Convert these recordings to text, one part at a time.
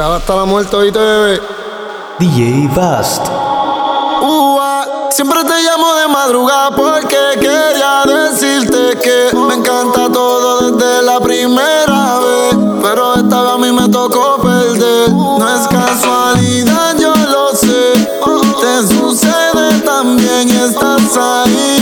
Hasta la muerte, oíste, bebé. DJ Vast. siempre te llamo de madrugada porque quería decirte que me encanta todo desde la primera vez. Pero esta vez a mí me tocó perder. No es casualidad, yo lo sé. Te sucede también estás ahí.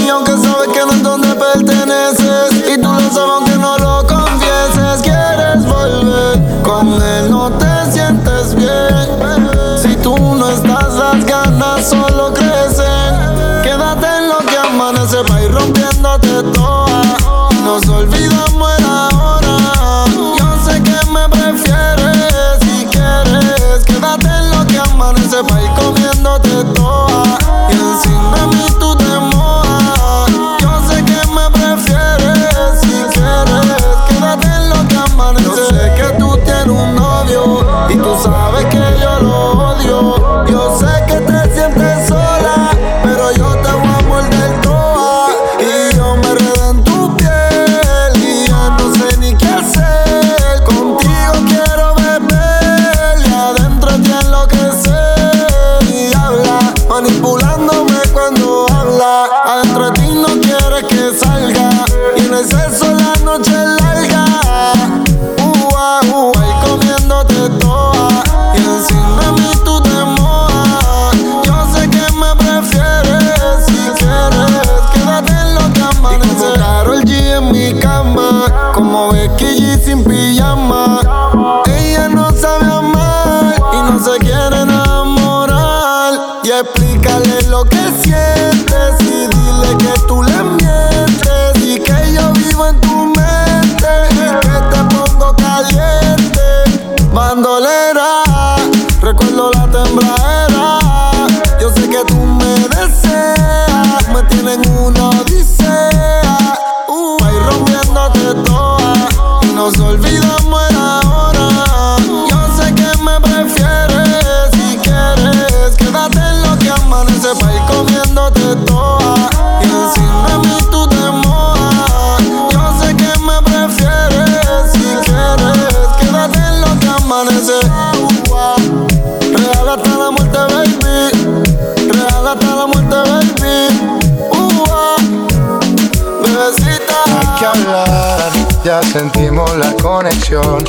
Sentimos la conexión.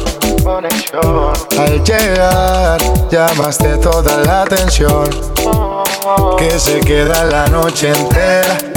Al llegar, llamaste toda la atención. Que se queda la noche entera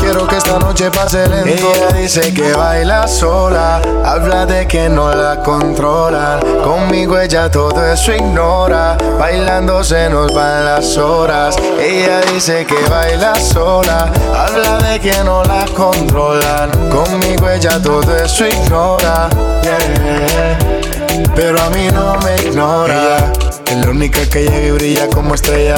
Quiero que esta noche pase lento. Ella dice que baila sola. Habla de que no la controlan. Conmigo ella todo eso ignora. Bailando se nos van las horas. Ella dice que baila sola. Habla de que no la controlan. Conmigo ella todo eso ignora. Yeah. Pero a mí no me ignora. Ella es la única que llega y brilla como estrella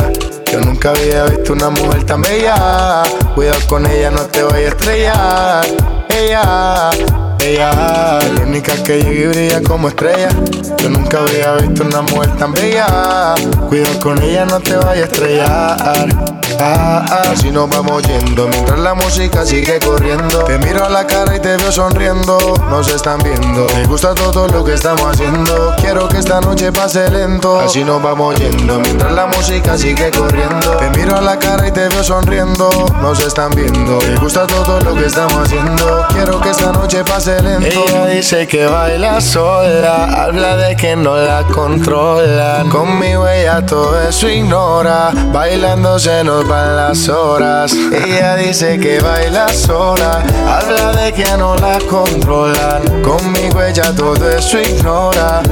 yo nunca había visto una mujer tan bella. Cuidado con ella, no te vayas a estrellar. Ella, ella, la única que llega y brilla como estrella. Yo nunca había visto una mujer tan bella. Cuidado con ella, no te vayas a estrellar. Ah, ah, si nos vamos yendo mientras la música sigue corriendo. Te miro a la cara y te veo sonriendo. Nos están viendo. Me gusta todo lo que estamos haciendo. Quiero que esta noche pase lento. Así nos vamos yendo mientras la música sigue corriendo. Te miro a la cara y te veo sonriendo. Nos están viendo. Me gusta todo lo que estamos haciendo. Quiero que esta noche pase lento. Ella dice que baila sola. Habla de que no la controlan. Conmigo ella todo eso ignora. Bailando se nos van las horas. Ella dice que baila sola. Habla de que no la controlan. Conmigo ella todo eso ignora.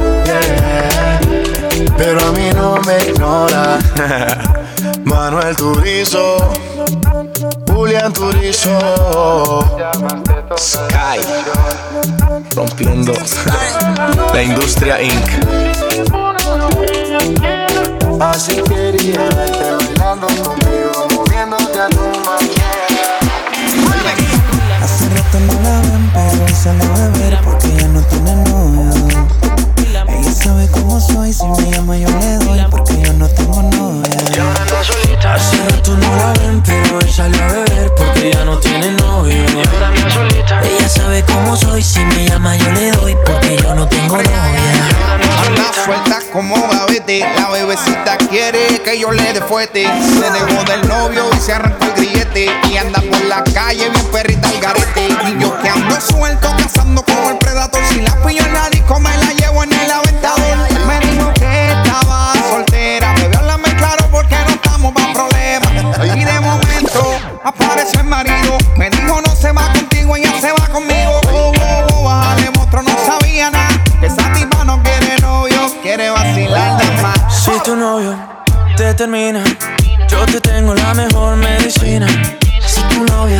Pero a mí no me ignora. Manuel Turizo. Julián Turizo. Sky. Rompiendo la industria Inc. Así quería verte bailando conmigo, moviéndote a tu manera. Hace rato no la ven, pero sale a beber porque ya no tiene novio. Ella sabe cómo soy, si me llama yo le doy porque yo no tengo novia. Hace rato no la ven, pero hoy sale a beber porque ya no tiene novio. Ella sabe cómo soy, si me llama yo le doy porque yo no tengo novia. Anda suelta como gavete, la bebecita quiere que yo le dé fuerte. Se dejó del novio y se arrancó el grillete. Y anda por la calle bien perrita el garete. Y yo que ando suelto cazando como Si la pillo en la disco me la llevo en el aventador. Me dijo que estaba soltera. Bebé, háblame claro porque no estamos para problemas. Y de momento aparece el marido. Me dijo no se va contigo, ella se va conmigo. Oh, oh, oh, bájale, monstruo, no sabía nada. Que esa tipa no quiere novio, quiere vacilar nada más. Si tu novio te termina, yo te tengo la mejor medicina. Si tu termina,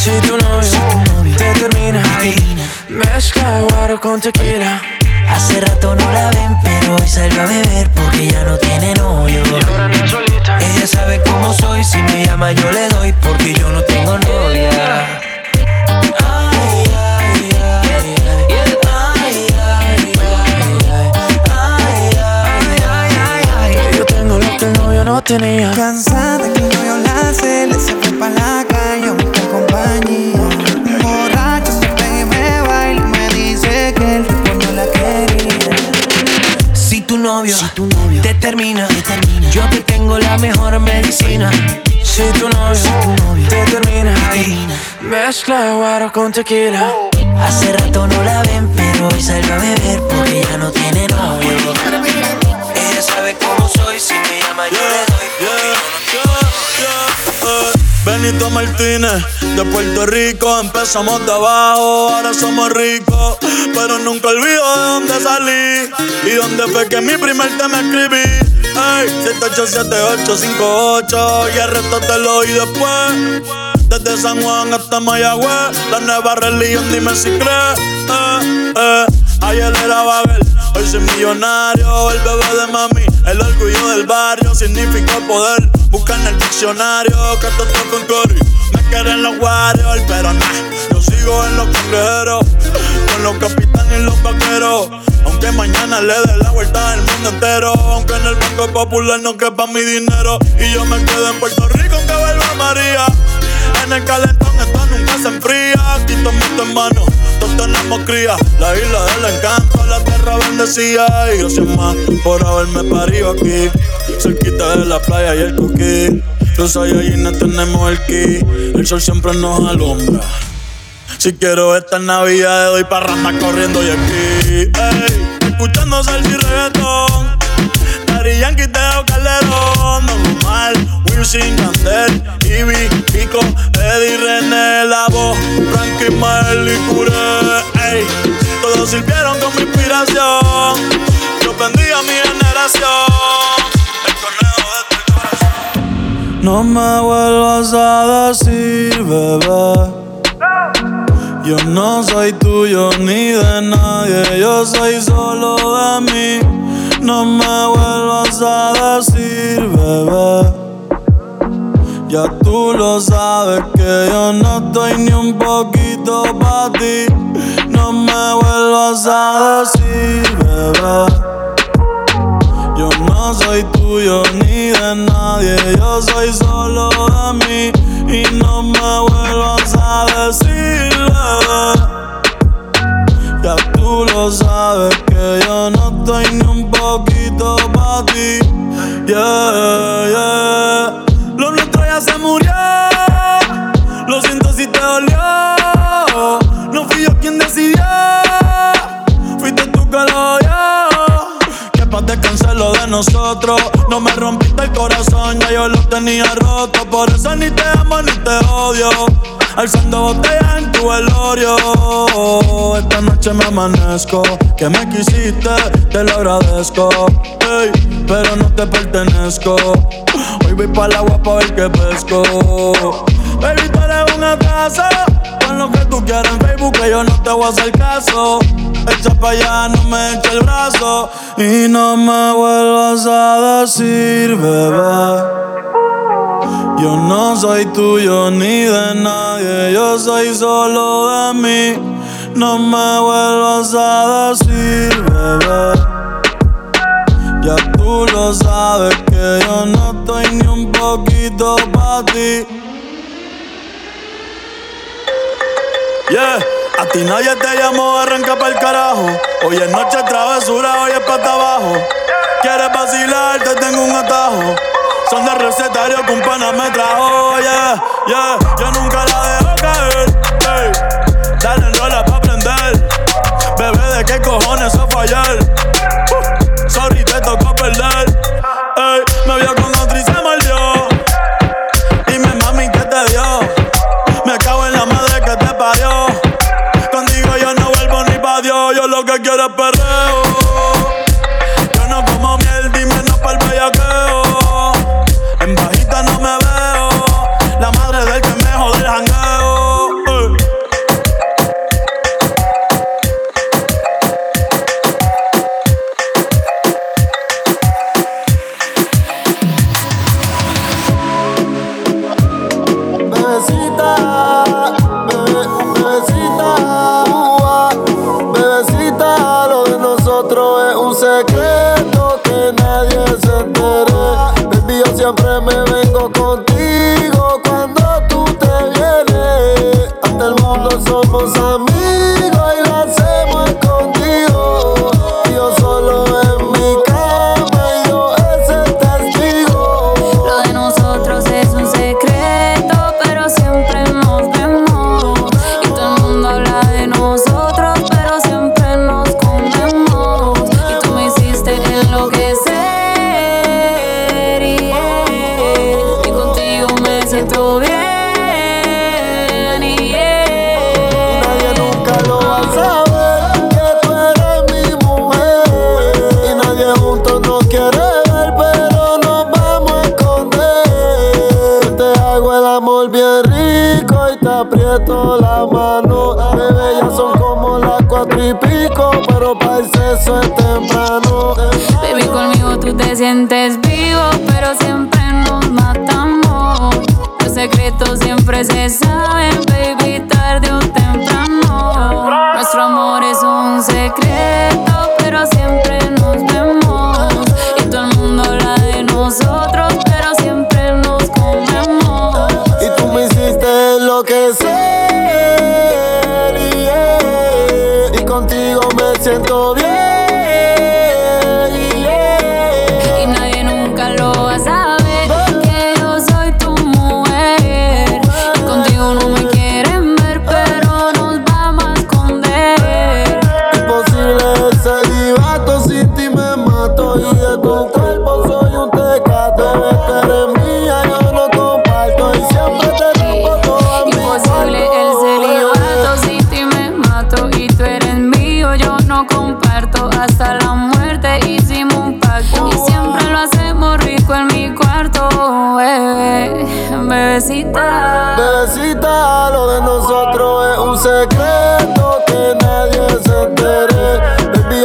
Si tu novio te termina Mezcla guaro con tequila Hace rato no la ven, pero hoy salió a beber porque ya no tiene novio. Y ahora no. Ella sabe cómo soy, si me llama yo le doy porque yo no tengo novia. Yo tengo lo que el novio no tenía. Cansada que el novio la hace, le se fue pa' la Si tu novio, te, termina, yo te tengo la mejor medicina. Si tu novio, te termina, mezcla guaro con tequila. Hace rato no la ven, pero hoy salió a beber porque ya no tiene novio. Ella sabe cómo soy, si me llama yo le Benito Martínez, de Puerto Rico, empezamos de abajo, ahora somos ricos, pero nunca olvido de dónde salí y dónde fue que mi primer tema escribí. Ey, 787858 y el resto te lo oí después. Desde San Juan hasta Mayagüez, la nueva religión, dime si crees. Eh, eh. Ayer era Babel, hoy soy millonario, el bebé de mami, el orgullo del barrio, significa poder. Busca en el diccionario que esto está con Cory. Me quieren los Warriors, pero nah, yo sigo en los cangrejeros, con los capitanes y los vaqueros. Aunque mañana le dé la vuelta al mundo entero, aunque en el Banco Popular no quepa mi dinero. Y yo me quedo en Puerto Rico aunque vuelva María. En el calentón nunca se enfría. Aquí tomamos en mano, todos tenemos cría. La isla del encanto, la tierra bendecida. Y gracias más por haberme parido aquí. Cerquita de la playa y el coquí. Los no tenemos el ki. El sol siempre nos alumbra. Si quiero esta Navidad, doy parranda corriendo y aquí. Ey, escuchando salsa y reggaetón. Daddy Yankee, Calderón. Wilson, Candel, Ivy, Pico, Eddie, René, La Voz, Frankie, Mael y Cure. Ey, todos sirvieron como inspiración. Yo bendiga a mi generación. El correo de tu corazón. No me vuelvas a decir, bebé yo no soy tuyo ni de nadie, yo soy solo de mí. No me vuelvas a decir, bebé. Ya tú lo sabes que yo no estoy ni un poquito para ti. No me vuelvas a decir, bebé. Yo no soy tuyo ni de nadie, yo soy solo de mí. Y no me vuelvas a decir, Ya tú lo sabes que yo no estoy ni un poquito para ti. Yeah, yeah. Nosotros. No me rompiste el corazón, ya yo lo tenía roto. Por eso ni te amo ni te odio. Alzando botellas en tu velorio. Esta noche me amanezco. Que me quisiste, te lo agradezco. pero no te pertenezco. Hoy voy para el agua para ver qué pesco. Baby, tú eres una casa. Con lo que tú quieras en Facebook, que yo no te voy a hacer caso. Echa pa' allá, no me eche el brazo. Y no me vuelvas a decir, bebé. Yo no soy tuyo ni de nadie, yo soy solo de mí. No me vuelvas a decir, bebé. Ya tú lo sabes que yo no estoy ni un poquito para ti. Yeah. A ti nadie te llamó, arranca el carajo. Hoy es noche travesura, hoy es pata abajo. Quieres vacilar, te tengo un atajo. Son de recetario que un pana me trajo, yeah, yeah. Yo nunca la dejo caer, hey. Dale rola pa' aprender. Bebé, ¿de qué cojones eso fue lo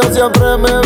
yo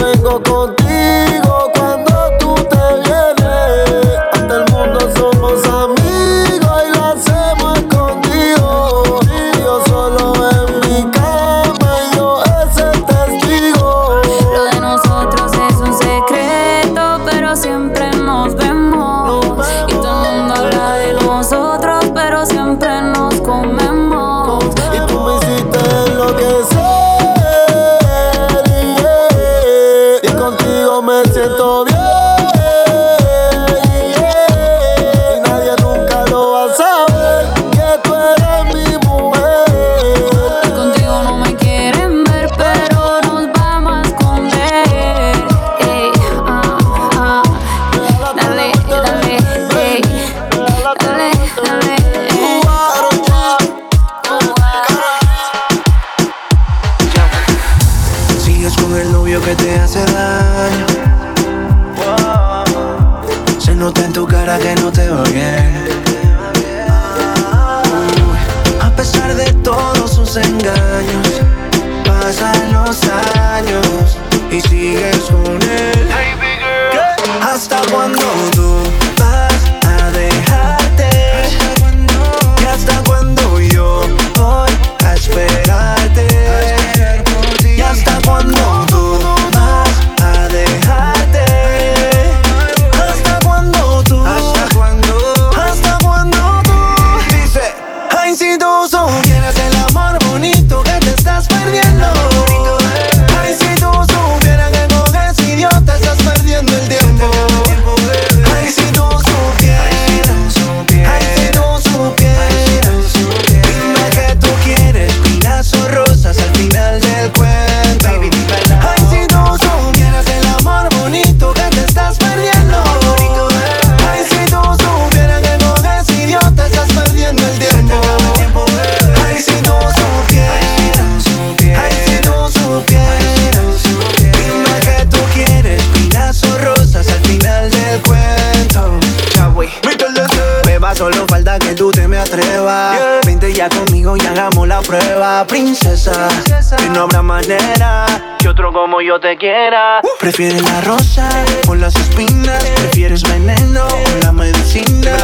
te quiera. Prefieres la rosa o las espinas. Prefieres veneno o la medicina.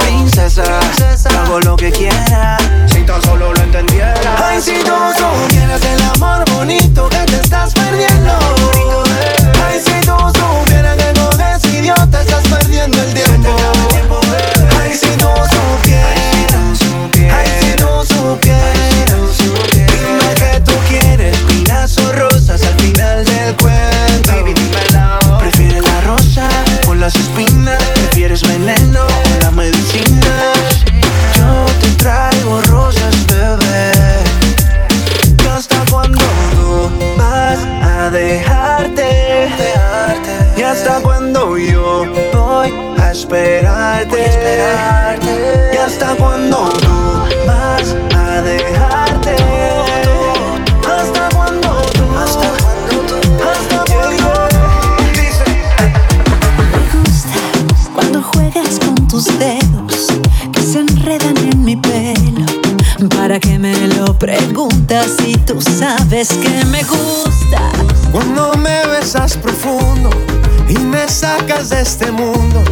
Princesa, hago lo que quiera. Si tan solo lo entendiera. Ay, si tú supieras el amor bonito que te estás perdiendo. Ay, si tú supieras a esperarte? ¿Y hasta cuando tú vas a dejarte? ¿Hasta cuando tú? ¿Hasta cuando tú? ¿Hasta cuando. Me gusta cuando juegas con tus dedos que se enredan en mi pelo. ¿Para que me lo preguntas si tú sabes que me gusta? Cuando me besas profundo y me sacas de este mundo.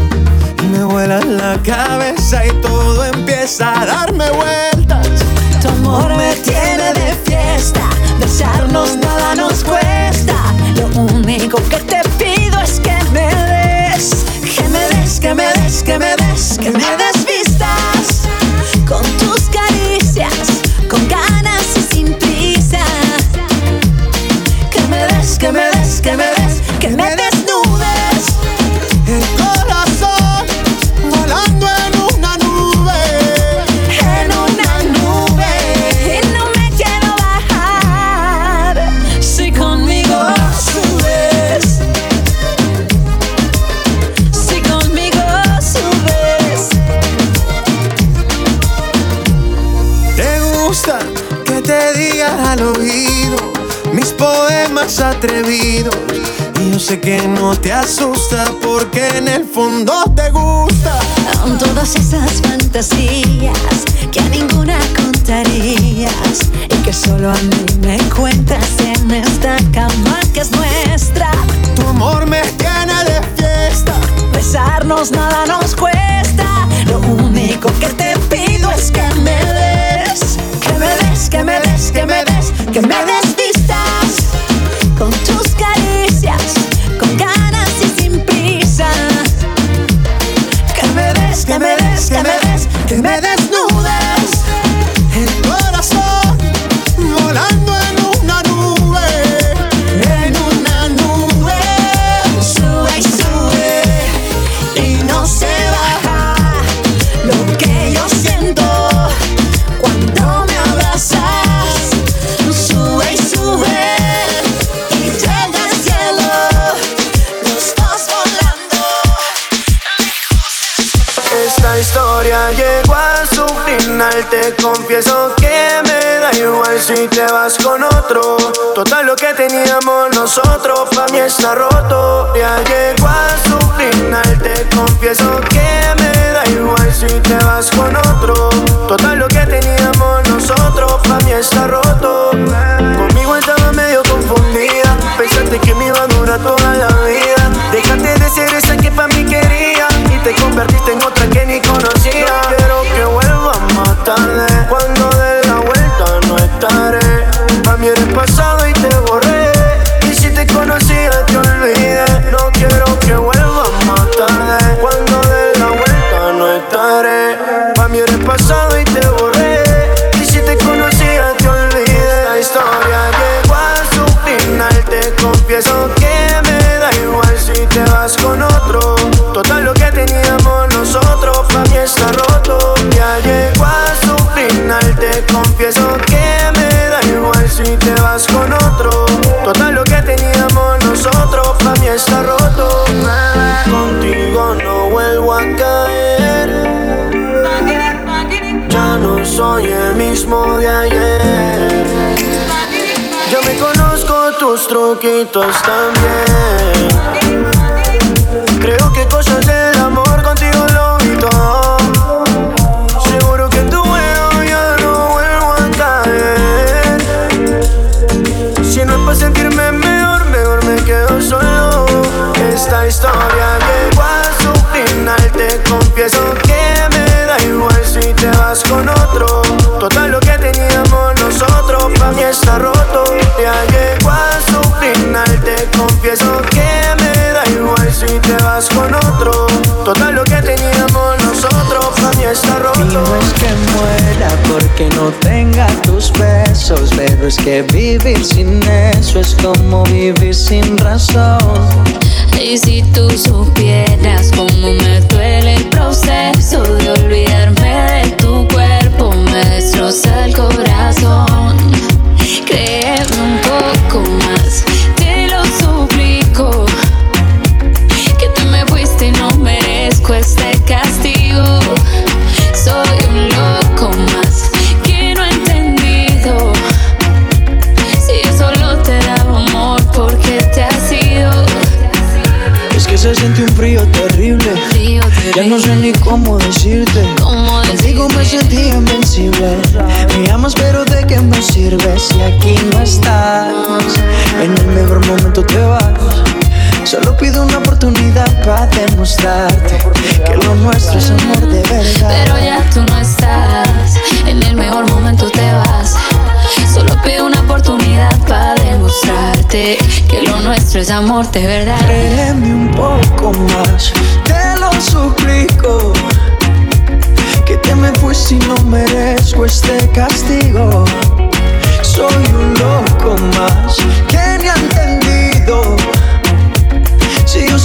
Me vuela la cabeza y todo empieza a darme vueltas. Tu amor me tiene de fiesta, besarnos nada nos cuesta. Lo único que te pido es que me des, que me des, que me des, que me des, que me des sé que no te asusta porque en el fondo te gusta. Con todas esas fantasías que a ninguna contarías y que solo a mí me tus truquitos también. Creo que cosas del amor contigo lo vi todo. Seguro que en tu juego ya no vuelvo a caer. Si no es para sentirme mejor, mejor me quedo solo. Esta historia llegó a su final. Te confieso con otro. Total lo que teníamos nosotros, pa' mí está roto. Y no es que muera porque no tenga tus besos, pero es que vivir sin eso es como vivir sin razón. Y si tú supieras cómo me duele el proceso de olvidarme de tu cuerpo, me destroza el corazón. Ya no sé ni cómo decirte. ¿Cómo Contigo me sentí invencible. Me amas, pero ¿de qué me sirve si aquí no estás? En el mejor momento te vas. Solo pido una oportunidad para demostrarte que lo nuestro es amor de verdad. Pero ya tú no estás, en el mejor momento te vas. Solo pido una oportunidad para que lo nuestro es amor de verdad. Créeme un poco más, te lo suplico. Que te me fuiste y no merezco este castigo. Soy un loco más que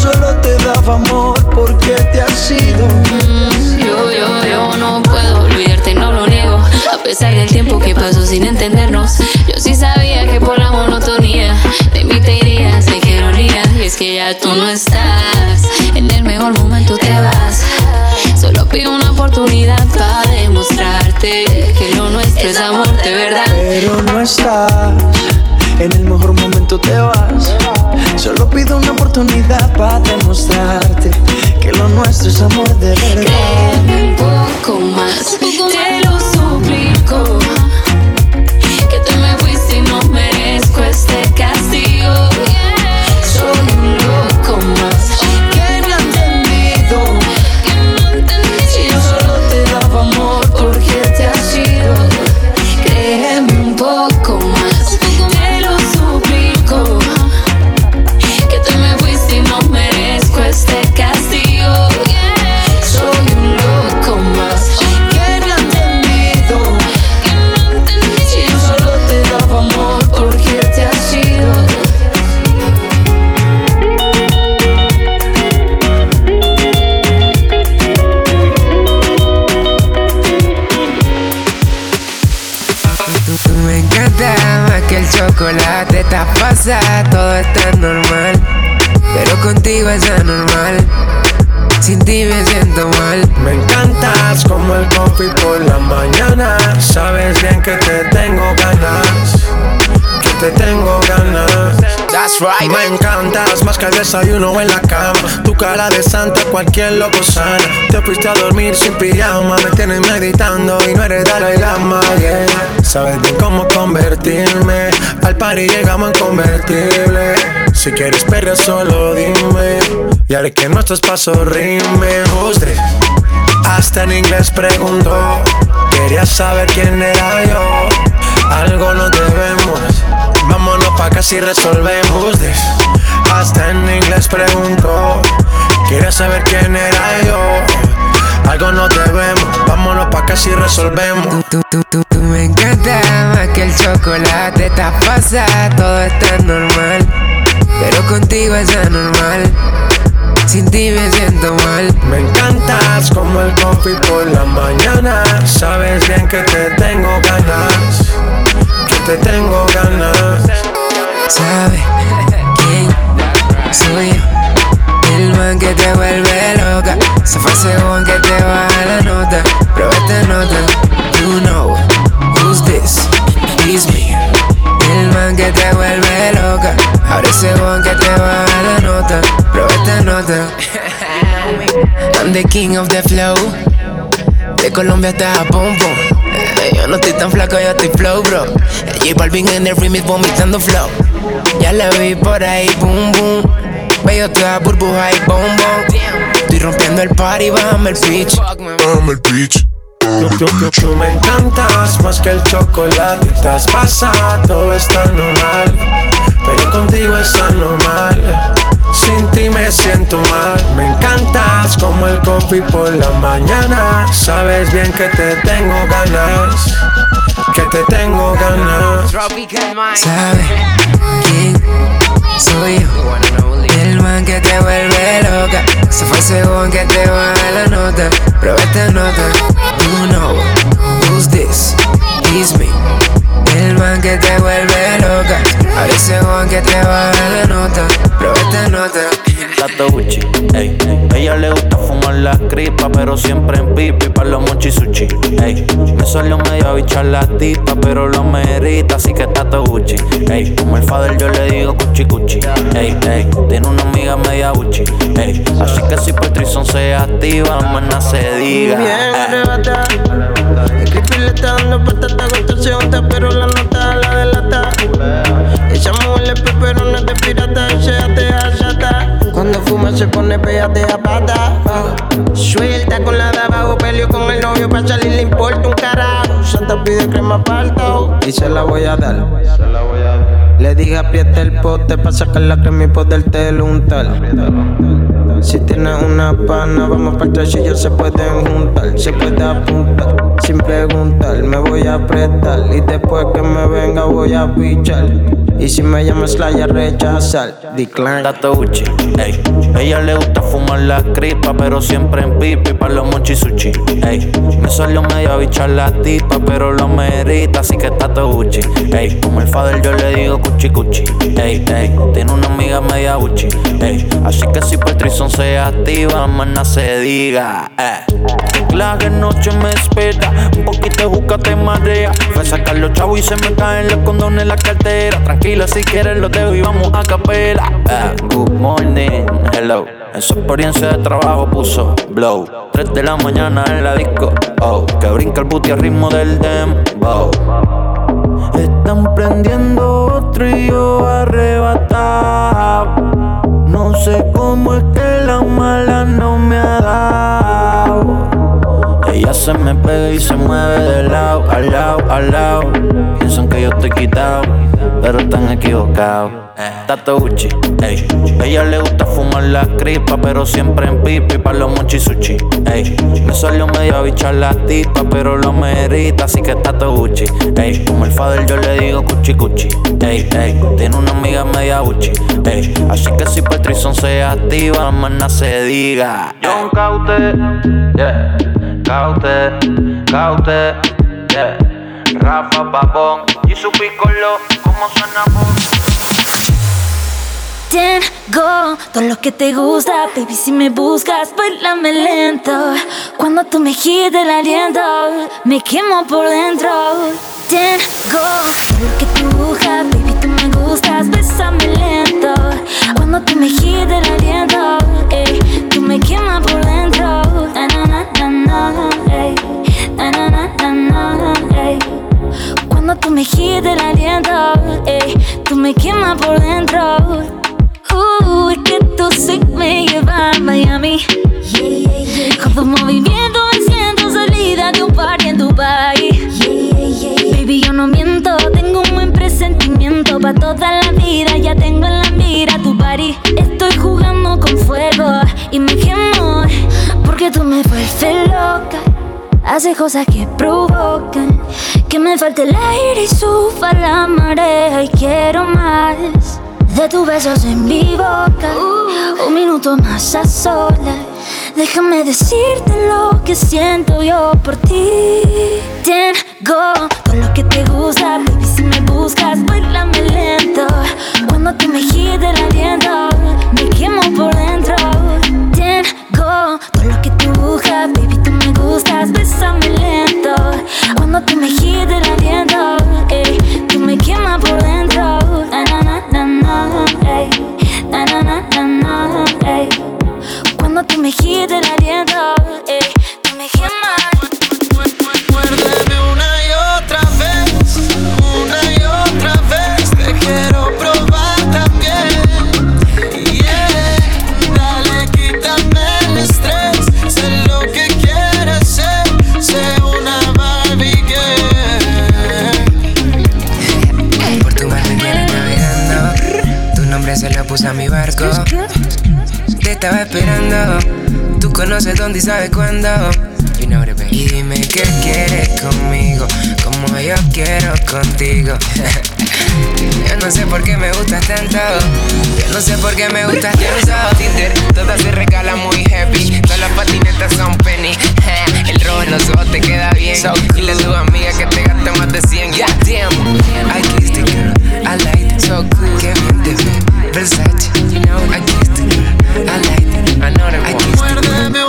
solo te daba amor, ¿por qué te has ido? Mm, Yo, yo, yo no puedo olvidarte, no lo niego. A pesar del tiempo que pasó sin entendernos, yo sí sabía que por la monotonía de mí te irías, de ironía. Y es que ya tú no estás, en el mejor momento te vas. Solo pido una oportunidad para demostrarte que lo nuestro es amor de verdad. Pero no estás, en el mejor momento te vas. Solo pido una oportunidad para demostrarte que lo nuestro es amor de verdad. un poco más, te lo suplico. Me encantas más que el desayuno en la cama. Tu cara de santa, cualquier loco sana. Te fuiste a dormir sin pijama. Me tienes meditando y no eres Dalai Lama. Yeah. Sabes bien cómo convertirme. Al party llegamos en convertible. Si quieres perder, solo dime. Y haré que nuestros pasos rimen. This? Hasta en inglés preguntó. Quería saber quién era yo. Algo nos debemos. Pa' acá si resolvemos this. Hasta en inglés preguntó. Quería saber quién era yo. Algo nos debemos. Vámonos pa' acá si resolvemos. Tú, tú, tú, tú me encanta más que el chocolate, te pasa, todo está normal. Pero contigo es anormal. Sin ti me siento mal. Me encantas como el coffee por la mañana. Sabes bien que te tengo ganas. Que te tengo ganas. ¿Sabe quién soy yo? El man que te vuelve loca. Se fue según que te baja la nota. Pero esta nota, you know who's this? It's me. El man que te vuelve loca. Ahora según que te baja la nota. Pero esta nota. I'm the king of the flow. De Colombia hasta Japón. Eh, Yo no estoy tan flaco, yo estoy flow, bro. Eh, J Balvin en el remix vomitando flow. Ya la vi por ahí, boom, boom. Veo toda burbuja y boom, boom. Estoy rompiendo el party, bájame el pitch. Dame el pitch. Tú, me encantas más que el chocolate. Estás pasada, todo está normal. Pero contigo es anormal. Sin ti me siento mal. Me encantas como el coffee por la mañana. Sabes bien que te tengo ganas. Que te tengo ganas. ¿Sabe quién soy yo? El man que te vuelve loca. Se fue según que te baja la nota. Pero esta nota, you know who's this? It's me. El man que te vuelve loca. Ahora según que te baja la nota. Pero esta nota. Ella le gusta fumar la cripa, pero siempre en pipi para los mochi sushi, ey. Me salió medio bichar la tipa, pero lo merita, así que Tato Gucci, ey. Como el fader yo le digo cuchi cuchi, ey, ey. Tiene una amiga media Gucci, ey. Así que si Patrison se activa, maná se diga. Bien. Escribir le está dando patata, contestación, te pero la nota la delata. Esa mujer es peperona de pirata, fuma se pone pégate a pata. Suelta con la de abajo, peleo con el novio, pa' salir le importa un carajo. Santa pide crema palta y se la voy a dar. Le dije aprieta el pote pa' sacar la crema y poder untar. Si tienes una pana, vamos para atrás y ya se pueden juntar. Se puede apuntar sin preguntar. Me voy a apretar y después que me venga voy a pichar. Y si me llamas la ya rechazar, decline. Tato Gucci, ey. Ella le gusta fumar la cripa, pero siempre en pipi para los mochi sushi, ey. Me salió medio bichar la tipa, pero lo merita, así que Tato Gucci, ey. Como el fader yo le digo cuchi cuchi, ey, ey. Tiene una amiga media Gucci, ey. Así que si Patrison se activa, maná se diga, eh. La noche me espera, un poquito de juca te. Fue a sacar los chavos y se me caen los condones en la cartera. Tranquila si quieres lo dejo y vamos a capela. Ah, good morning, hello. En su experiencia de trabajo puso blow. 3 de la mañana en la disco, oh. Que brinca el booty al ritmo del dembow. Están prendiendo otro y yo arrebatado. No sé cómo es que la mala no me ha dado. Ella se me pega y se mueve de lado, al lado, al lado. Piensan que yo estoy quitado, pero están equivocados. Tato Gucci, ey. Ella le gusta fumar la cripa, pero siempre en pipi pa' los mochisuchi, ey. Me salió medio bichar la tipa, pero lo merita, así que Tato Gucci, ey. Como el father yo le digo cuchi cuchi, ey, ey. Tiene una amiga media Gucci, ey. Así que si Patrison se activa, más se diga. John Caute, yeah. Caute, Caute, yeah. Rafa Babón y su piccolo, como suena tengo todo lo que te gusta, baby. Si me buscas, bailame lento. Cuando tú me giras el aliento, me quemo por dentro. Tengo todo lo que tú buscas, baby. Tú me gustas, bésame lento. Cuando tú me giras el aliento, ey, tú me quemas por dentro. Cuando tú me giras el aliento, ey, tú me quemas por dentro. Uh, es que tú sí me llevas a Miami. Con tu movimiento me siento salida de un party en Dubai. Baby, yo no miento, tengo un buen presentimiento pa' toda la vida. Ya tengo en la mira tu party. Estoy jugando con fuego y me quemo porque tú me vuelves loca. Hace cosas que provocan que me falte el aire y suba la marea y quiero más de tus besos en mi boca. un minuto más a solas. Déjame decirte lo que siento yo por ti. Tengo todo lo que te gusta, baby. Si me buscas, bailame lento. Cuando tú me el aliento, me quemo por dentro. Tengo todo lo que tú buscas, baby. Tú me gustas, bésame lento. Cuando tú me giras el aliento, ey, tú me quemas por dentro. Cuando tú me giras el aliento, ey, tú me quemas. Estaba esperando. Tú conoces dónde y sabes cuándo. Y dime qué quieres conmigo, como yo quiero contigo. yo no sé por qué me gustas tanto. Yo no sé por qué me gustas tanto. Tinder, todas se regalan muy happy. Todas las patinetas son penny. El rojo en los ojos te queda bien. Dile a tu amiga que te gaste más de 100. Yeah, damn. I kissed the girl. I like it so cool. Qué bien te ve. Versace. You know, I kissed. I like it. I know that I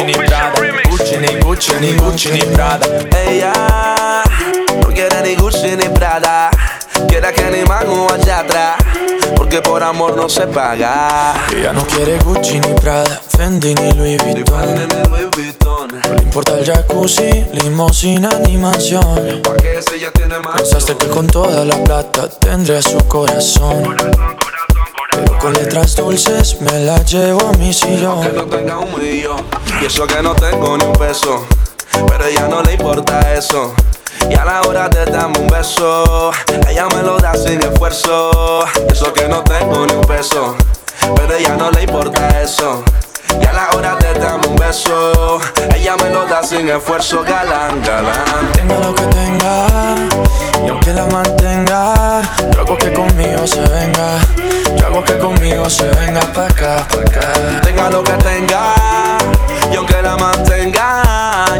Gucci ni Prada, Gucci ni Gucci ni Gucci ni Prada. Ella no quiere ni Gucci ni Prada, quiere que ni mango allá atrás, porque por amor no se paga. Ella no quiere Gucci ni Prada, Fendi ni Louis Vuitton. No le importa el jacuzzi, limosina, animación. Pensaste que con toda la plata tendré su corazón. Pero con letras dulces me la llevo a mi sillón. Que no tenga un millón, y eso que no tengo ni un peso, pero ella no le importa eso. Y a la hora de darme un beso, ella me lo da sin esfuerzo. Eso que no tengo ni un peso, pero ella no le importa eso. Y a la hora de darme un beso, ella me lo da sin esfuerzo, galán, galán. Tenga lo que tenga, y aunque la mantenga, Yo hago que conmigo se venga. Yo hago que conmigo se venga pa' acá, pa' acá. Tenga lo que tenga, y aunque la mantenga,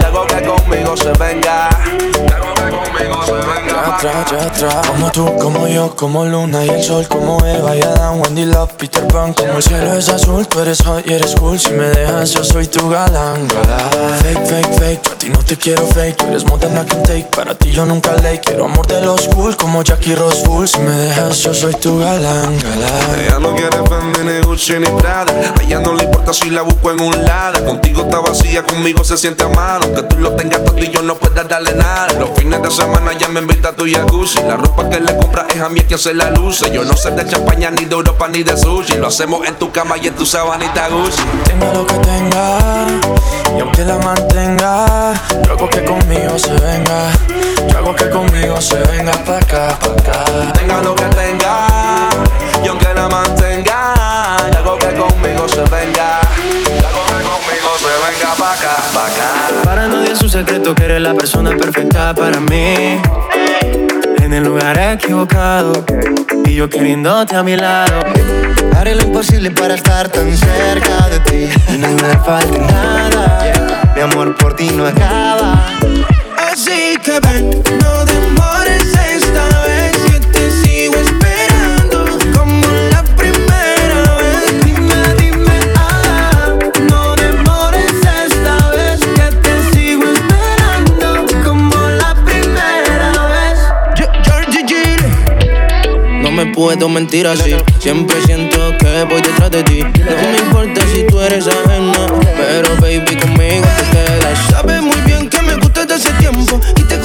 y hago que conmigo se venga. Hago conmigo se venga. Atrás. Como tú, como yo, como Luna y el sol, como Eva y Adán, Wendy Love, Peter Pan. Como el cielo es azul, tú eres hot y eres cool. Si me dejas, yo soy tu galán, galán. Fake, fake, fake, yo a ti no te quiero fake. Tú eres more than I can take. Para ti yo nunca late. Quiero amor de los cool, como Jackie Rose Full. Si me dejas, yo soy tu galán, galán. Ella no quiere Fendi, ni Gucci, ni Prada. A ella no le importa si la busco en un lado. Contigo está vacía, conmigo se siente amado. Aunque tú lo tengas todo y yo no pueda darle nada. Los fines de semana ya me invita a tu jacuzzi. La ropa que le compras es a mí quien se la luce. Yo no sé de champaña, ni de Europa, ni de sushi. Lo hacemos en tu cama y en tu sabanita Gucci. Tenga lo que tenga, y aunque la mantenga, yo hago que conmigo se venga. Yo hago que conmigo se venga pa' acá, pa' acá. Tenga lo que tenga, y aunque la mantenga, y hago que conmigo se venga. Y hago que conmigo se venga pa' acá, pa' acá. Para un secreto que eres la persona perfecta para mí. En el lugar equivocado y yo queriéndote a mi lado. Haré lo imposible para estar tan cerca de ti y no me falte nada. Mi amor por ti no acaba. Así que ven, no puedo mentir así. Siempre siento que voy detrás de ti. No me importa si tú eres ajena, pero baby conmigo te quedas. Sabes muy bien que me gustas de ese tiempo y te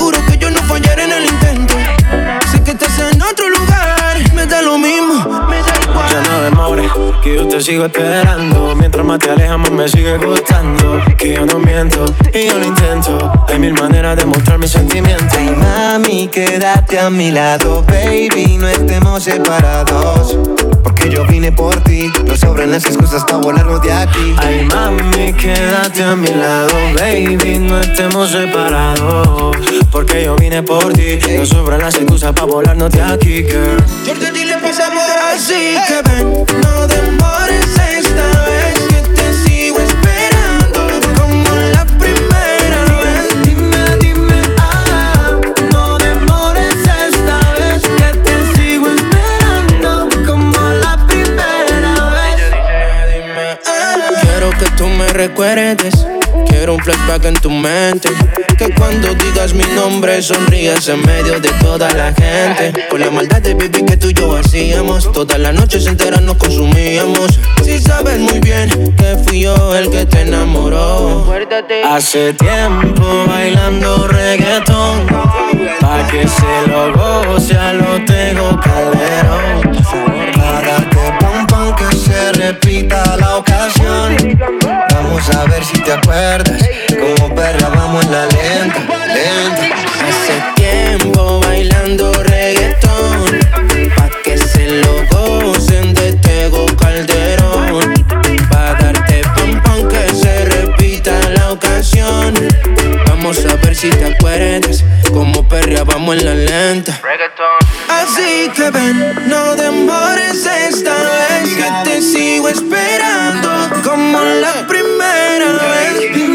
que yo te sigo esperando. Mientras más te alejas, más me sigue gustando. Que yo no miento y yo lo intento. Hay mil maneras de mostrar mis sentimientos. Ay, mami, quédate a mi lado, baby, no estemos separados. Porque yo vine por ti, no sobran las excusas para volarnos de aquí. Ay, mami, quédate a mi lado, baby, no estemos separados. Porque yo vine por ti, no sobran las excusas para volarnos de aquí, girl. Así que ven, no demores recuerdes. Quiero un flashback en tu mente. Que cuando digas mi nombre sonrías en medio de toda la gente. Con la maldad de baby que tú y yo hacíamos. Todas las noches enteras nos consumíamos. Si sabes muy bien que fui yo el que te enamoró. Hace tiempo bailando reggaetón. Pa' que se lo goce a lo tengo calderón. Para que a ver si te acuerdas. Como perra vamos en la lenta, lenta. Hace tiempo bailando reggaetón Pa' que se lo gocen de Tego Calderón. Pa' darte pam pam que se repita la ocasión. Vamos a ver si te acuerdas. Como perrea vamos en la lenta. Así que ven, no demores esta vez. Que te sigo esperando como la primera vez. Dime,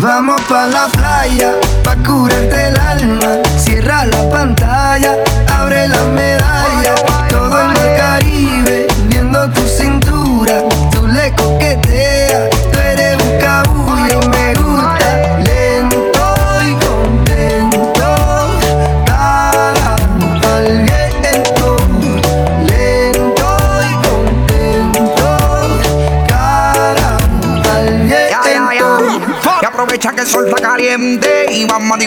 Vamos pa' la playa, pa' curarte el alma. Cierra la pantalla, abre la medalla. Todo en el Caribe, viendo tu sol está caliente y vamos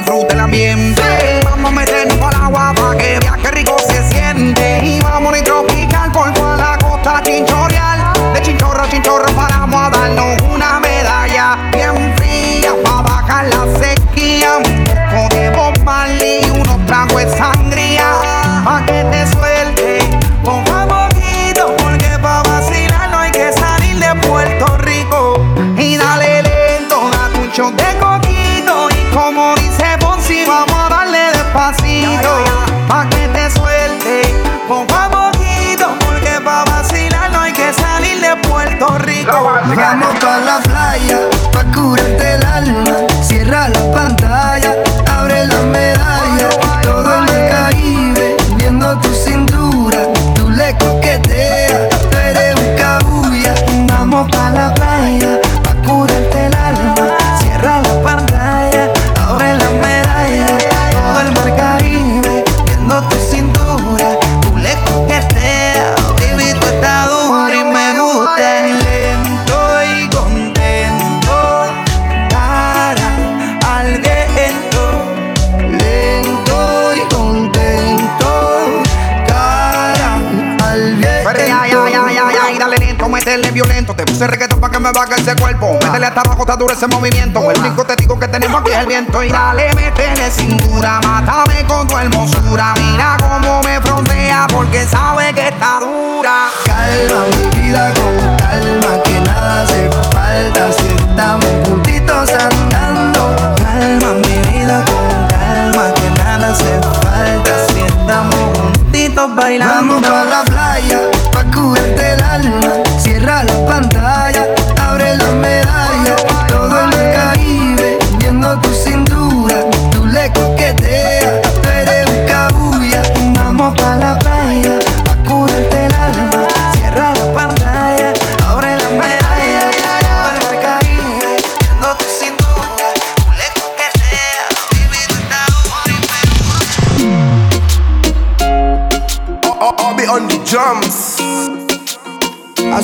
ese movimiento. El único testigo que tenemos aquí es el viento. Y dale,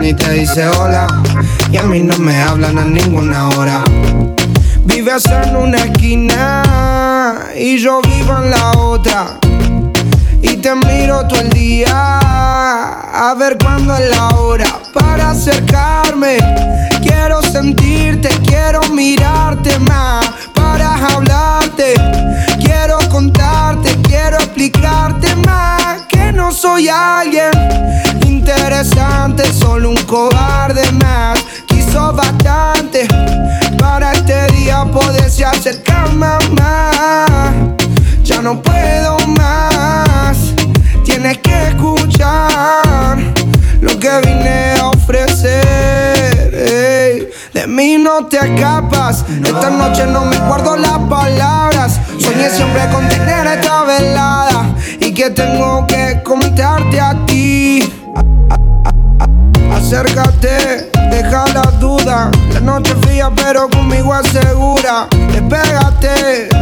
ni te dice hola. Y a mí no me hablan a ninguna hora. Vives en una esquina y yo vivo en la otra. Y te miro todo el día a ver cuándo es la hora para acercarme. Quiero sentirte, quiero mirarte más para hablarte. Quiero contarte, quiero explicarte más que no soy alguien interesante, solo un cobarde más. Quiso bastante para este día poderse acercar más. Ya no puedo más tienes que escuchar lo que vine a ofrecer. De mí no te escapas. Esta noche no me guardo las palabras. Soñé siempre con tener esta velada y que tengo que contarte a ti. Acércate, deja la duda. La noche fría, pero conmigo asegura. Despégate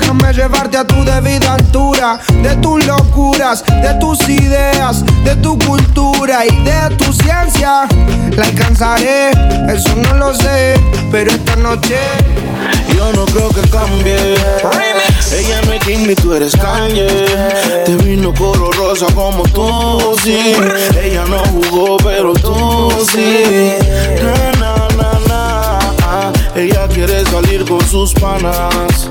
déjame llevarte a tu debida altura. De tus locuras, de tus ideas, de tu cultura y de tu ciencia. La alcanzaré, eso no lo sé, pero esta noche. Yo no creo que cambie. Ella no es Kim y tú eres Kanye. Te vino coro rosa como tú, sí. Ella no jugó, pero tú sí. Na, na, na, na. Ella quiere salir con sus panas.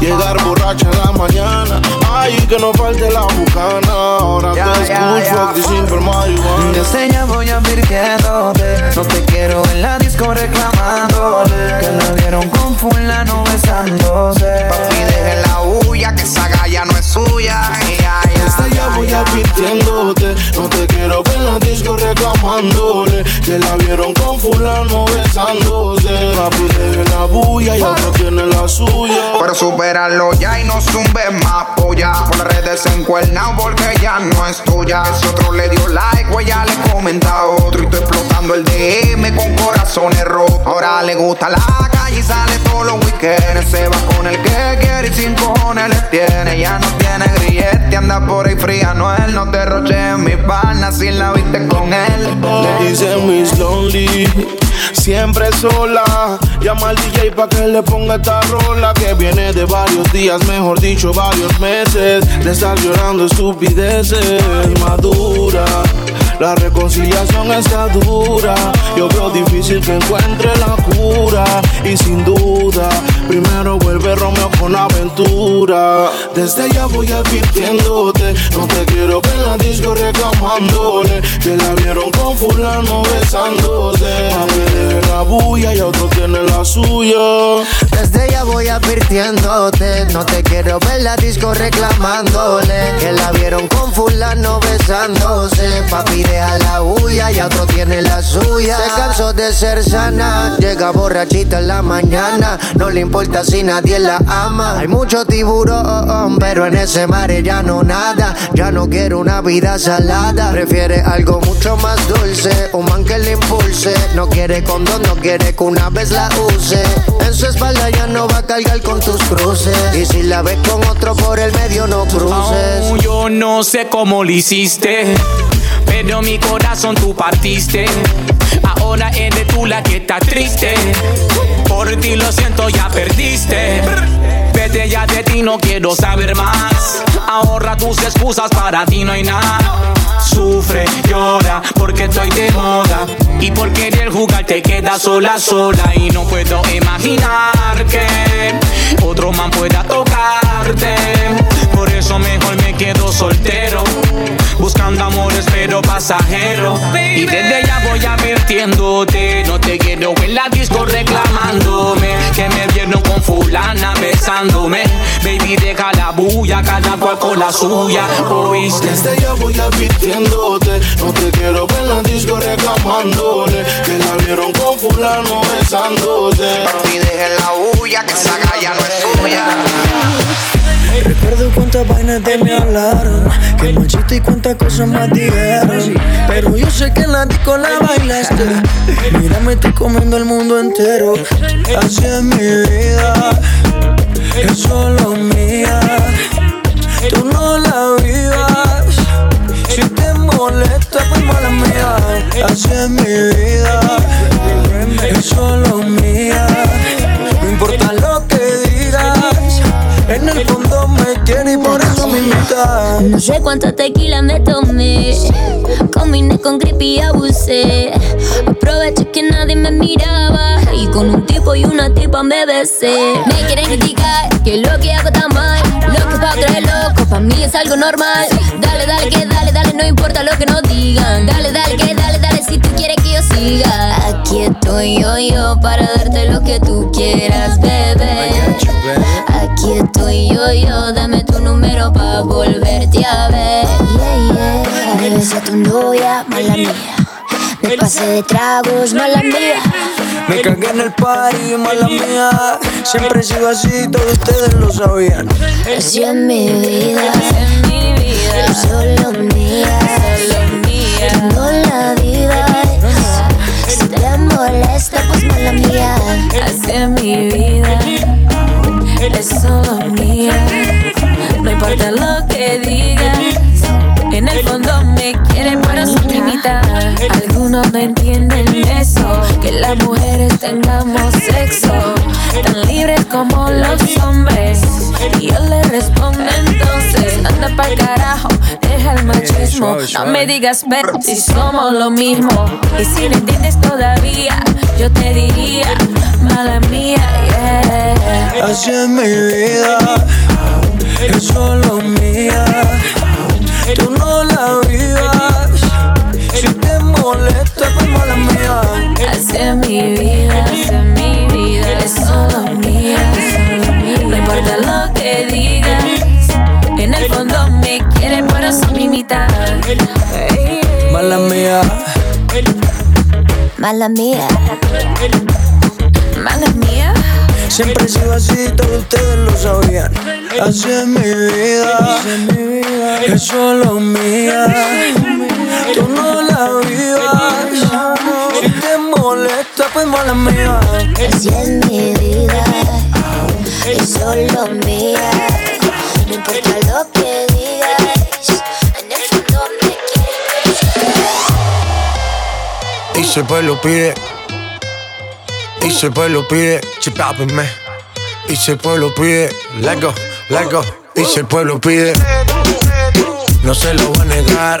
Llegar borracha en la mañana. Ay, que no falte la bucana. Ahora te escucho aquí sin marihuana. Desde ya voy advirtiéndote No te quiero en la disco reclamándole Que la vieron con fulano besándose Papi, deje la huya, que esa galla no es suya. Ya, Desde ya voy advirtiéndote No te quiero ver en la disco reclamándole Que la vieron con fulano besándose Papi, deje la bulla y otro tiene la suya Pero superarlo ya y no zumbes más polla. Por las redes encuernado porque ya no es tuya. Si otro le dio like, pues ya le comenta a otro. Y estoy explotando el DM con corazones rotos. Ahora le gusta la y sale todos los weekends. Se va con el que quiere y sin cojones le tiene. Ya no tiene grillete, anda por ahí fría. No él, no te roche en mi pana si la viste con él. Le dice Miss Lonely Siempre sola, llama al DJ pa' que le ponga esta rola Que viene de varios días, mejor dicho varios meses De estar llorando estupideces madura la reconciliación está dura. Yo veo difícil que encuentre la cura. Y sin duda Primero vuelve Romeo con aventura. Desde ya voy advirtiéndote No te quiero ver la disco reclamándole. Que la vieron con fulano besándose. Ver la bulla y otro tiene la suya. Desde ya voy advirtiéndote No te quiero ver la disco reclamándole. Que la vieron con fulano besándose Papi deja la huya y otro tiene la suya. Se cansó de ser sana Llega borrachita en la mañana. No le importa si nadie la ama. Hay mucho tiburón Pero en ese mar ya no nada. Ya no quiere una vida salada. Prefiere algo mucho más dulce Un man que le impulse. No quiere condón, no quiere que una vez la use. En su espalda ya no va a cargar con tus cruces. Y si la ves con otro por el medio no cruces. Yo no sé cómo lo hiciste, pero mi corazón tú partiste. Ahora eres tú la que está triste. Por ti lo siento, ya perdiste. Vete ya de ti, no quiero saber más. Ahorra tus excusas, para ti no hay nada. Sufre, llora, porque estoy de moda. Y por querer jugar te quedas sola, sola. Y no puedo imaginar que otro man pueda tocarte. Por eso mejor me quedo soltero. Buscando amores pero pasajero Y desde ya voy advirtiéndote No te quiero en la disco reclamándome Que me vieron con fulana besándome. Baby deja la bulla Cada cual con la suya. ¿Oíste? Desde ya voy advirtiéndote No te quiero ver en la disco reclamándole Que la vieron con fulano besándose. Papi, deje la huya, que esa galla no es suya. Recuerdo cuántas vainas de me hablaron Que machista y cuántas cosas más dijeron. Pero yo sé que en la disco la bailaste. Mírame, estoy comiendo el mundo entero. Así es mi vida Es solo mía. Tú no la vivas. Si te molesta, pues mala mía. Así es mi vida Es solo mía. No importa lo que digas en el fondo No sé cuánta tequila me tomé. Combiné con creepy y abusé. Aproveché que nadie me miraba. Y con un tipo y una tipa me besé. Me quieren criticar que lo que hago está mal. Lo que pa' creer loco, pa' mí es algo normal. Dale, dale, que dale, dale, no importa lo que nos digan. Dale, dale, que dale, dale, si tú quieres siga. Aquí estoy yo, yo, para darte lo que tú quieras, bebé. Aquí estoy yo, yo, dame tu número pa' volverte a ver. Yeah, yeah. Me besé a tu novia, mala mía. Me pasé de tragos, mala mía. Me cagué en el party, mala mía. Siempre he sido así, todos ustedes lo sabían. Así es mi vida, es mi vida. Solo mía, solo mía. No la vida. Molesta, pues mala. Así es mi vida, es solo mía. No importa lo que digan. En el fondo me quieren para su Algunos no entienden eso, que las mujeres tengamos sexo, tan libres como los hombres. Y yo le respondo entonces, anda pa'l carajo, deja el machismo. No me digas, pero si somos lo mismo. Y si no entiendes todavía, yo te diría, mala mía, yeah. Así es mi vida, es solo mía. Tú no la vivas. Si te molesta, pues mala mía. Es mi vida, es mi vida. Es solo mía, es solo mía. No importa lo que digas. En el fondo me quieren, pero son mi mitad. Mala mía. Mala mía. Mala mía. Siempre he sido así, todos ustedes lo sabían. Así es mi vida, es solo mía. Tú no la vivas. Si te molesta, pues mala mía. Así es mi vida, es solo mía. No importa lo que digas, en el fondo me Y si el pueblo pide. Y si el pueblo pide, chipápenme. Y si el pueblo pide, let go, let go. Y si el pueblo pide, no se lo va a negar.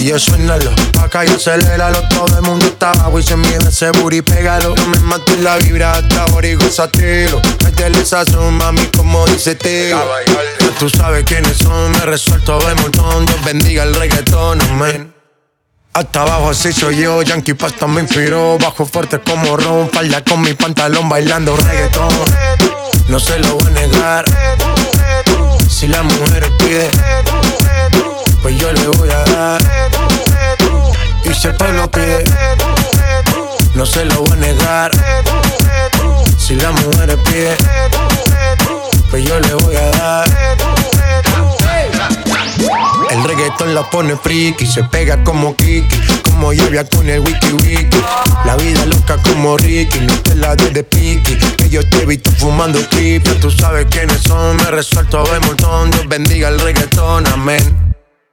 Y yo suénalo, acá y aceléralo. Todo el mundo está abajo y se mide ese booty, pégalo. No me mates la vibra hasta ahora y gozatelo Métele sazón, mami, como dice tío Ya tú sabes quiénes son, me resuelto de montón. Dios bendiga el reggaetón, amén. Hasta abajo así soy yo, Yankee Pasta me inspiró Bajo fuerte como Ron, falda con mi pantalón bailando reggaetón. No se lo voy a negar. Si la mujer pide pues yo le voy a dar. Y si el pueblo pide, no se lo voy a negar. Si la mujer pide, pues yo le voy a dar. El reggaetón la pone friki, se pega como Kiki, como lluvia con el wiki wiki. La vida loca como Ricky, no te la de de piqui. Que yo te he visto fumando pipa, tú sabes quiénes son, me resuelto de montón. Dios bendiga el reggaetón, amén.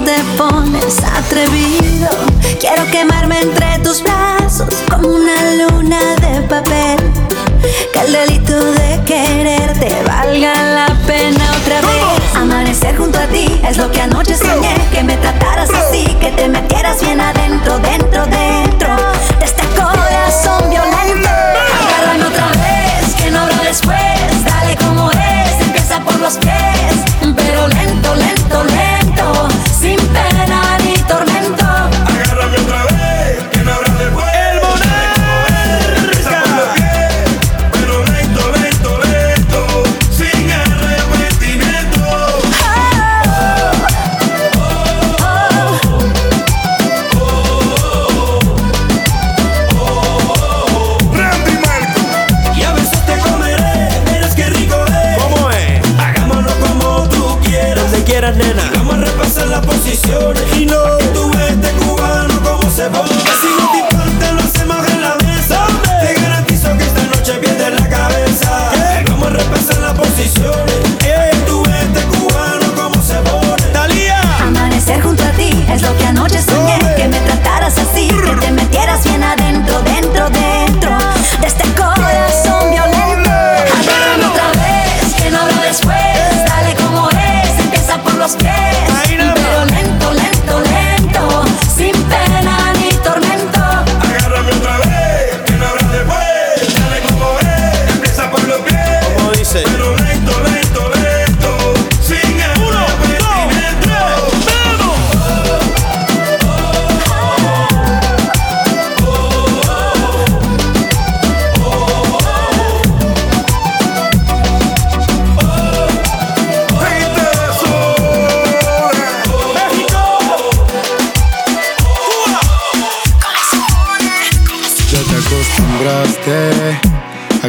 te pones atrevido. Quiero quemarme entre tus brazos como una luna de papel. Que el delito de quererte valga la pena otra vez. Amanecer junto a ti es lo que anoche soñé. Que me trataras así, que te metieras bien adentro, dentro, dentro de este corazón violento. Agárrame otra vez, que no habrá después. Dale como es, empieza por los pies.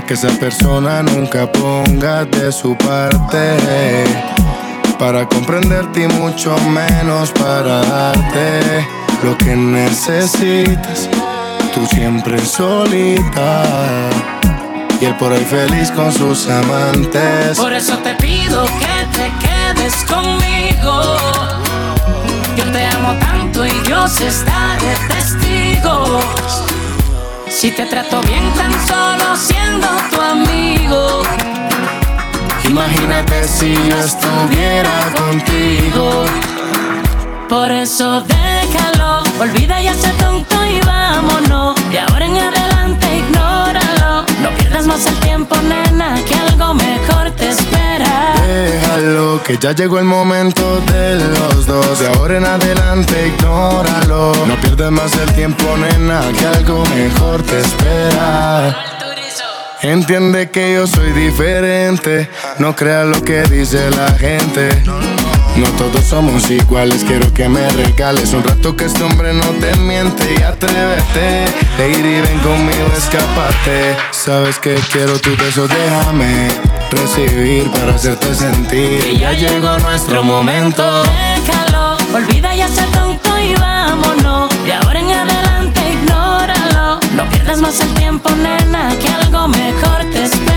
Que esa persona nunca ponga de su parte para comprenderte y mucho menos para darte lo que necesitas. Tú siempre solita y él por ahí feliz con sus amantes. Por eso te pido que te quedes conmigo. Yo te amo tanto y Dios está de testigo. Si te trato bien tan solo siendo tu amigo. Imagínate si yo estuviera contigo. Por eso déjalo, olvida ya ese tonto y vámonos. De ahora en adelante ignóralo. No pierdas más el tiempo, nena, que algo mejor te espera. Déjalo, que ya llegó el momento de los dos. De ahora en adelante, ignóralo. No pierdas más el tiempo, nena, que algo mejor te espera. Entiende que yo soy diferente. No creas lo que dice la gente. No todos somos iguales, quiero que me regales un rato que este hombre no te miente y atrévete. Lady, ven conmigo, escápate. Sabes que quiero tu beso, déjame recibir para hacerte sentir. Que ya llegó nuestro momento. Déjalo, olvida ya ese tonto y vámonos. De ahora en adelante ignóralo. No pierdas más el tiempo, nena, que algo mejor te espera.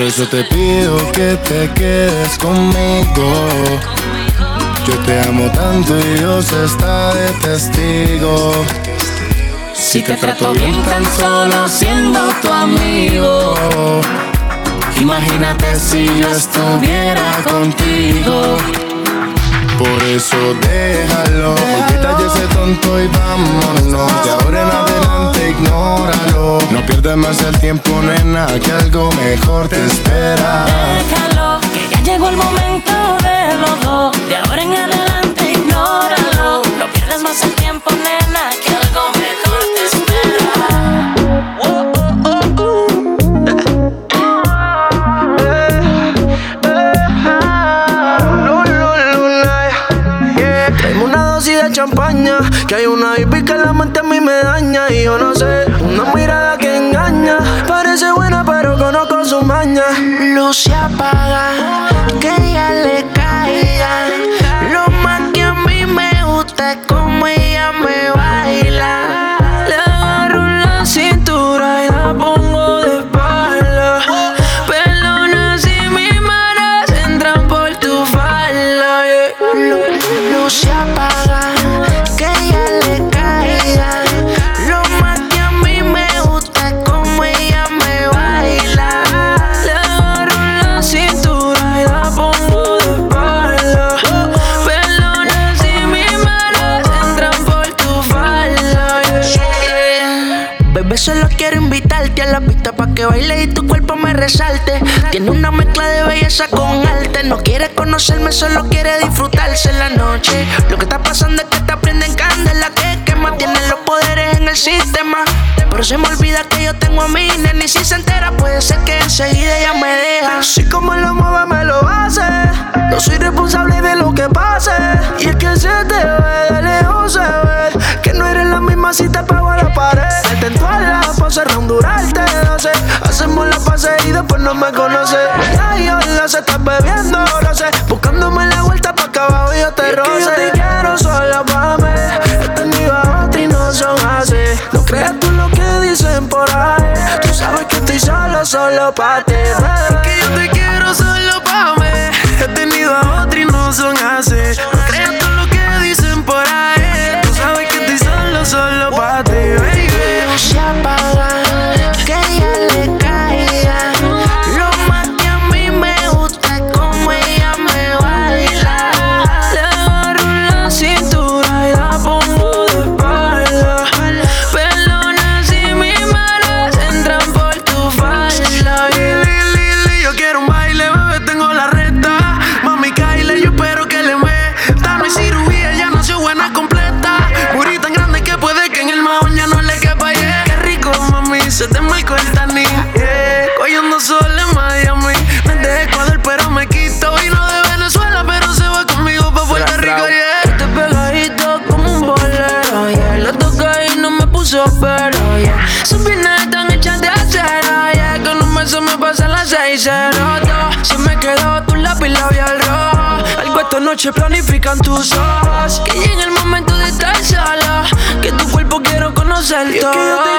Por eso te pido que te quedes conmigo. Yo te amo tanto y Dios está de testigo. Si te trato bien tan solo siendo tu amigo. Imagínate si yo estuviera contigo. Por eso déjalo, olvida ya ese tonto y vámonos. De ahora en adelante ignóralo. No pierdas más el tiempo, nena, que algo mejor te espera. Déjalo, que ya llegó el momento de los dos. De ahora en adelante, ignóralo. No pierdas más el tiempo, nena, que algo mejor que hay una hippie que la mente a mí me daña y yo no sé, una mirada que engaña, parece buena pero conozco su maña. Luz se apaga, Tiene una mezcla de belleza con arte. No quiere conocerme, solo quiere disfrutarse en la noche. Lo que está pasando es que te prenden candela el sistema. Pero se me olvida que yo tengo a mi nena y si se entera puede ser que enseguida ella me deja. Así como lo mueve me lo hace. No soy responsable de lo que pase. Y es que se te ve de lejos se ve que no eres la misma si te pego a la pared. Te en todas las poses, round durarte, no sé. Hacemos la pase y después no me conoce. Ya yo la se está bebiendo, no sé. Buscándome la vuelta pa' acá abajo y yo te roce. Solo, pa' ti. Que noche planifican tus horas. Que llegue el momento de estar sola. Que tu cuerpo quiero conocer todo.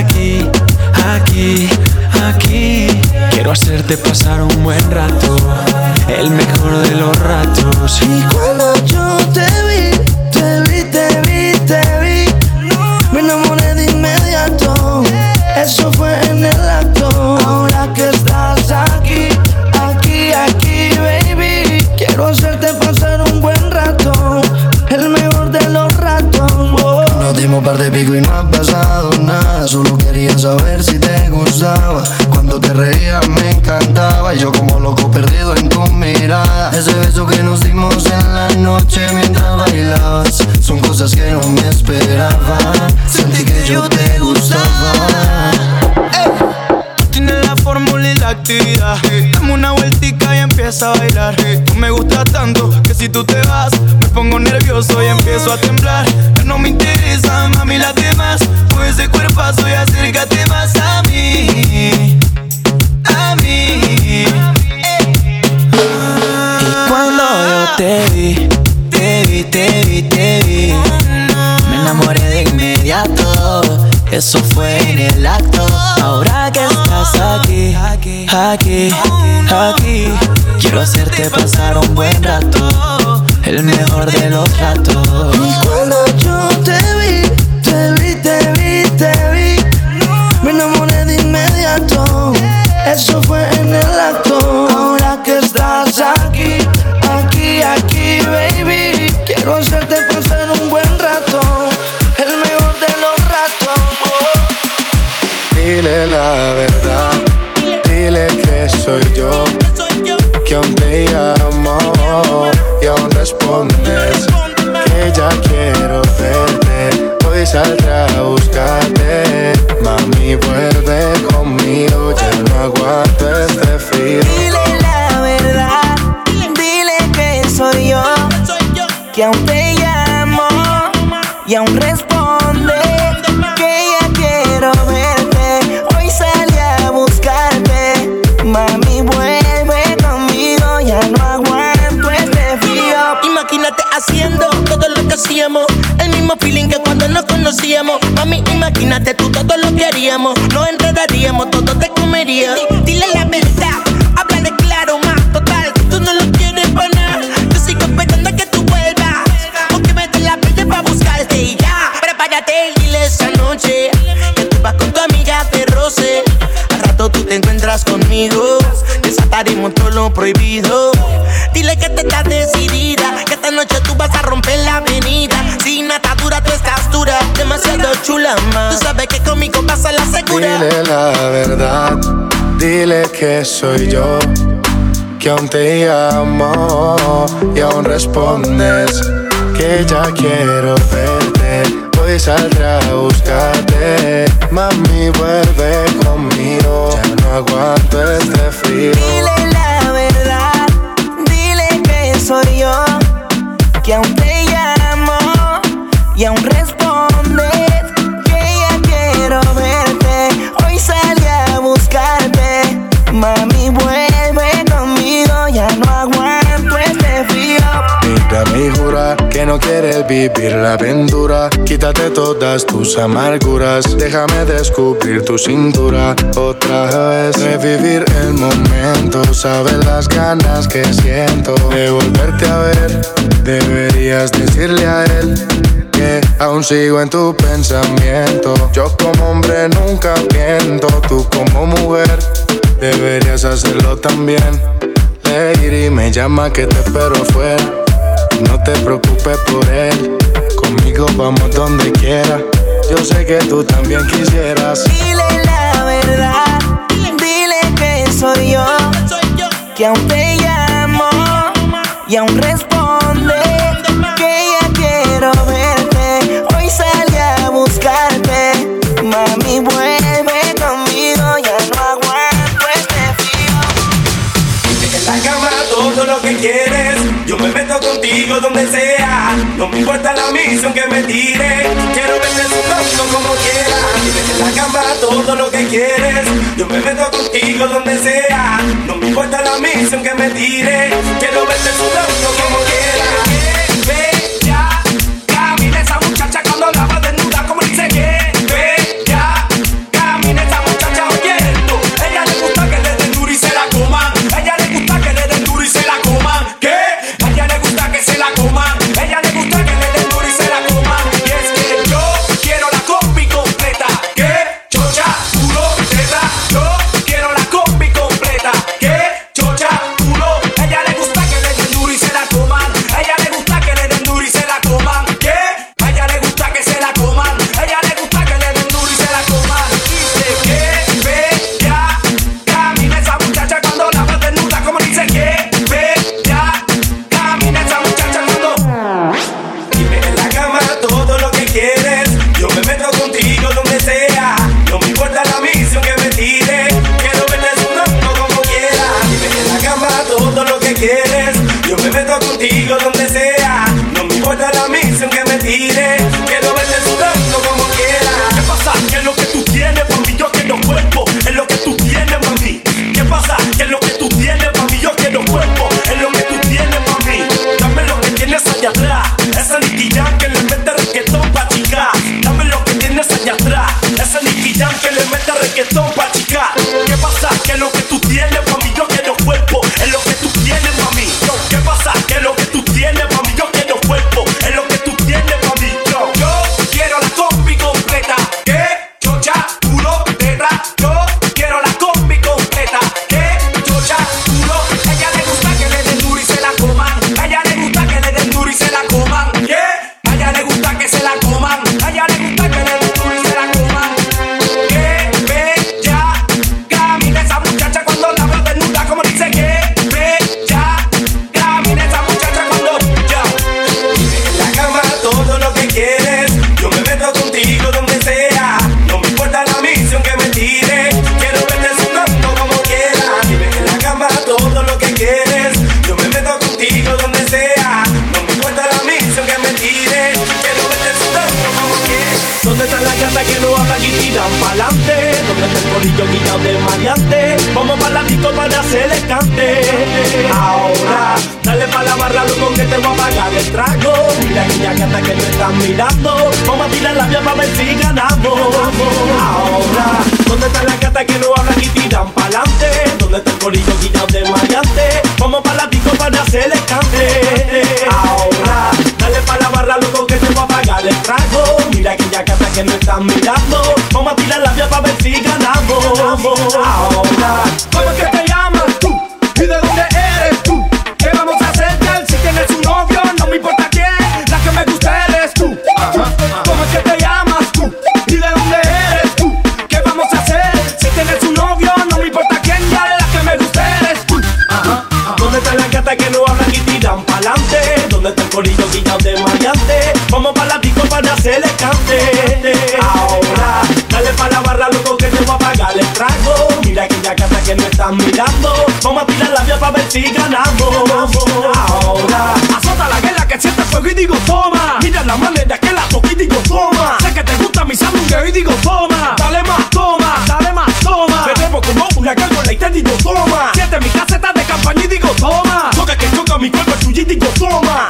Aquí, aquí, aquí, quiero hacerte pasar un buen rato, el mejor de los ratos. Y cuando yo te vi, te vi, te vi, te vi, me enamoré de inmediato. Eso fue en el acto. Ahora que estás aquí, aquí, aquí, baby, quiero hacerte dimos par de pico y no ha pasado nada. Solo quería saber si te gustaba. Cuando te reías me encantaba. Y yo como loco perdido en tu mirada. Ese beso que nos dimos en la noche mientras bailabas. Son cosas que no me esperaba. Sentí que yo te gustaba. Dame una vueltica y empieza a bailar. Tú me gustas tanto que si tú te vas, me pongo nervioso y empiezo a temblar. Ya no me interesan, mami, las demás. Con ese cuerpazo y acércate más a mí. A mí. Y cuando yo te vi, te vi, te vi, te vi, me enamoré de inmediato. Eso fue en el acto. Ahora que estás aquí, aquí, aquí, quiero hacerte pasar un buen rato, el mejor de los ratos. Cuando yo te soy yo, que aún te llamo y aún respondes que ya quiero verte. Hoy saldré a buscarte, mami vuelve conmigo, ya no aguanto este frío. Dile la verdad, dile que soy yo, que aún te llamo y aún responde imagínate tú todo lo que haríamos. Nos enredaríamos, todo te comería. Dile la verdad, háblale claro, más total. Tú no lo quieres para nada. Yo sigo esperando a que tú vuelvas. Porque me des la pena para buscarte y ya. Prepárate dile esa noche que tú vas con tu amiga de roce. Tú te encuentras conmigo. Desataremos todo lo prohibido. Dile que te estás decidida. Que esta noche tú vas a romper la avenida. Sin atadura tú estás dura. Demasiado chula, más. Tú sabes que conmigo pasa la segura. Dile la verdad, dile que soy yo, que aún te llamo y aún respondes que ya quiero verte. Hoy saldré a buscarte, mami vuelve conmigo, ya no aguanto este frío. Dile la verdad, dile que soy yo, que aún te llamo y aún que no quieres vivir la aventura. Quítate todas tus amarguras. Déjame descubrir tu cintura. Otra vez revivir el momento. Sabes las ganas que siento de volverte a ver. Deberías decirle a él que aún sigo en tu pensamiento. Yo como hombre nunca miento. Tú como mujer deberías hacerlo también. Lady me llama que te espero afuera. No te preocupes por él. Conmigo vamos donde quiera. Yo sé que tú también quisieras. Dile la verdad, dile que soy yo, que aún te llamo y aún responde que ya quiero verte. Hoy salí a buscarte, mami vuelve conmigo, ya no aguanto este frío. En la cama todo lo que quieres. Contigo donde sea. No me importa la misión que me tire. Quiero verte sudando como quieras. En la cama todo lo que quieres. Yo me meto contigo donde sea. No me importa la misión que me tire. Quiero verte sudando como quieras. ¿Dónde está el corillo guiado de maleante? Vamos para la disco para hacer el cante. Ahora, dale para la barra, loco, que te voy a pagar el trago. Mira aquella gata que no están mirando. Vamos a tirar la vía para ver si ganamos. Ahora, ¿cómo es que te corillo guillado de maleante? Vamos para la disco para hacer cante. Ahora, dale para la barra, loco, que te voy a pagar el trago. Mira aquella gata que no están mirando. Vamos a tirar la vía para ver si ganamos. Ahora, azota la guerra que siente fuego y digo toma. Mira la manera que la toco y digo toma. Sé que te gusta mi sangre y digo toma. Dale más, toma, dale más, toma. Tenemos como una gárgola y te digo toma. Siente mi caseta de campaña y digo toma. Toca que choca mi cuerpo tuyo y digo toma.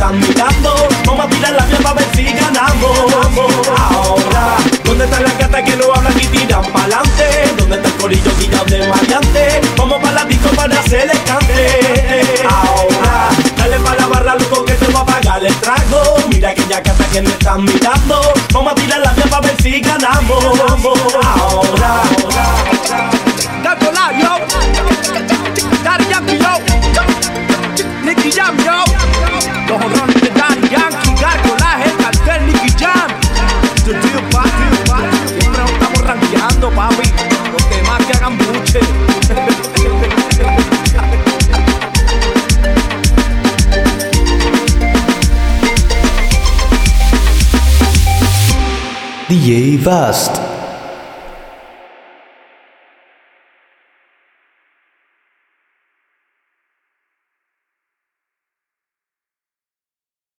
Están mirando. Vamos a tirar la vía para ver si ganamos. Ahora, ¿dónde está la gata que no hablan y tiran pa'lante? ¿Dónde está el corillo guillado de maleante? Vamos para la disco para hacer el cante. Ahora, dale para la barra, loco, que te va a pagar el trago. Mira aquella gata que me están mirando. Vamos a tirar la vía para ver si ganamos. DJ Vast.